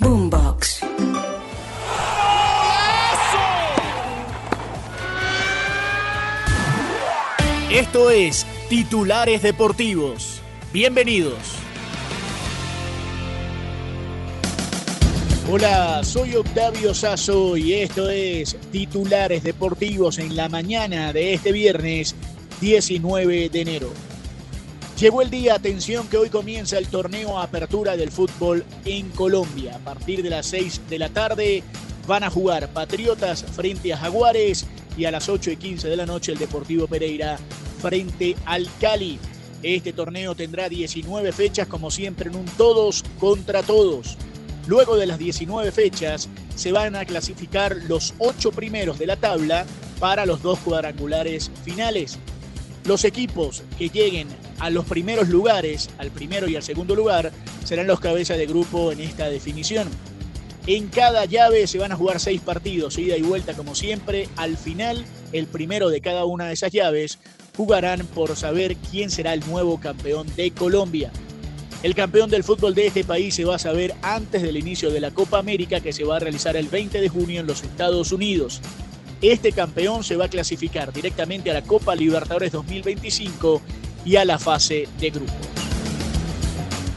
Boombox. Esto es Titulares Deportivos. Bienvenidos. Hola, soy Octavio Sazo y esto es Titulares Deportivos en la mañana de este viernes 19 de enero. Llegó el día, atención, que hoy comienza el torneo Apertura del Fútbol en Colombia. A partir de las 6 de la tarde van a jugar Patriotas frente a Jaguares y a las 8 y 15 de la noche el Deportivo Pereira frente al Cali. Este torneo tendrá 19 fechas, como siempre, en un todos contra todos. Luego de las 19 fechas, se van a clasificar los 8 primeros de la tabla para los dos cuadrangulares finales. Los equipos que lleguen a los primeros lugares, al primero y al segundo lugar, serán los cabezas de grupo en esta definición. En cada llave se van a jugar seis partidos, ida y vuelta como siempre. Al final, el primero de cada una de esas llaves jugarán por saber quién será el nuevo campeón de Colombia. El campeón del fútbol de este país se va a saber antes del inicio de la Copa América que se va a realizar el 20 de junio en los Estados Unidos. Este campeón se va a clasificar directamente a la Copa Libertadores 2025 y a la fase de grupos.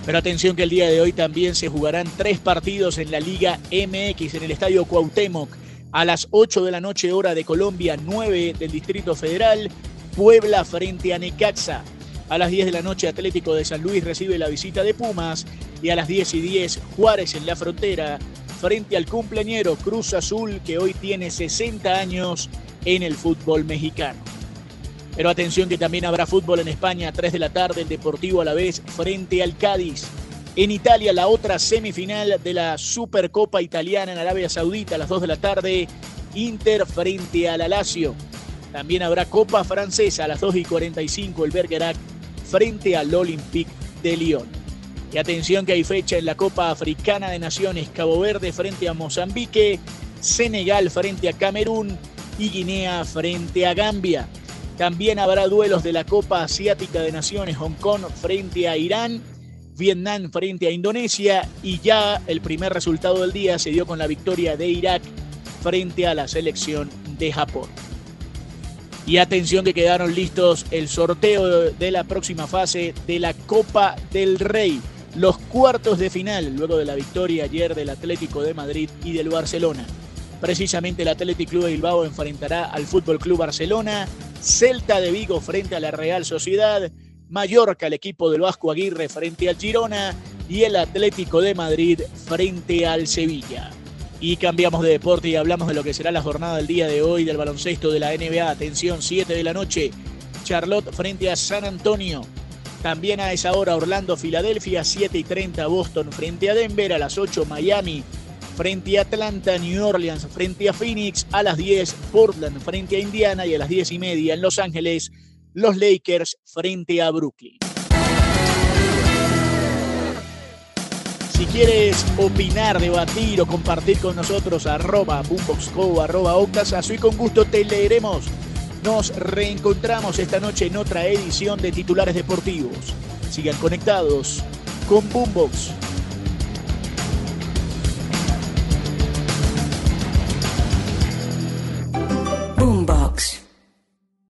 Pero atención que el día de hoy también se jugarán tres partidos en la Liga MX en el Estadio Cuauhtémoc. A las 8 de la noche hora de Colombia, 9 del Distrito Federal, Puebla frente a Necaxa. A las 10 de la noche Atlético de San Luis recibe la visita de Pumas y a las 10 y 10 Juárez en la frontera frente al cumpleañero Cruz Azul que hoy tiene 60 años en el fútbol mexicano. Pero atención que también habrá fútbol en España a 3 de la tarde, el Deportivo a la vez frente al Cádiz. En Italia la otra semifinal de la Supercopa Italiana en Arabia Saudita a las 2 de la tarde, Inter frente al Lazio. También habrá Copa Francesa a las 2 y 45 el Bergerac frente al Olympique de Lyon. Y atención que hay fecha en la Copa Africana de Naciones, Cabo Verde frente a Mozambique, Senegal frente a Camerún y Guinea frente a Gambia. También habrá duelos de la Copa Asiática de Naciones, Hong Kong frente a Irán, Vietnam frente a Indonesia y ya el primer resultado del día se dio con la victoria de Irak frente a la selección de Japón. Y atención que quedaron listos el sorteo de la próxima fase de la Copa del Rey. Los cuartos de final, luego de la victoria ayer del Atlético de Madrid y del Barcelona. Precisamente el Atlético Club de Bilbao enfrentará al Fútbol Club Barcelona, Celta de Vigo frente a la Real Sociedad, Mallorca, el equipo del Vasco Aguirre frente al Girona y el Atlético de Madrid frente al Sevilla. Y cambiamos de deporte y hablamos de lo que será la jornada del día de hoy del baloncesto de la NBA. Atención, 7 de la noche. Charlotte frente a San Antonio. También a esa hora Orlando, Filadelfia, 7 y 30 Boston frente a Denver, a las 8 Miami frente a Atlanta, New Orleans frente a Phoenix, a las 10 Portland frente a Indiana y a las 10 y media en Los Ángeles los Lakers frente a Brooklyn. Si quieres opinar, debatir o compartir con nosotros, arroba boomboxco, arroba octasazo y con gusto te leeremos. Nos reencontramos esta noche en otra edición de Titulares Deportivos. Sigan conectados con Boombox.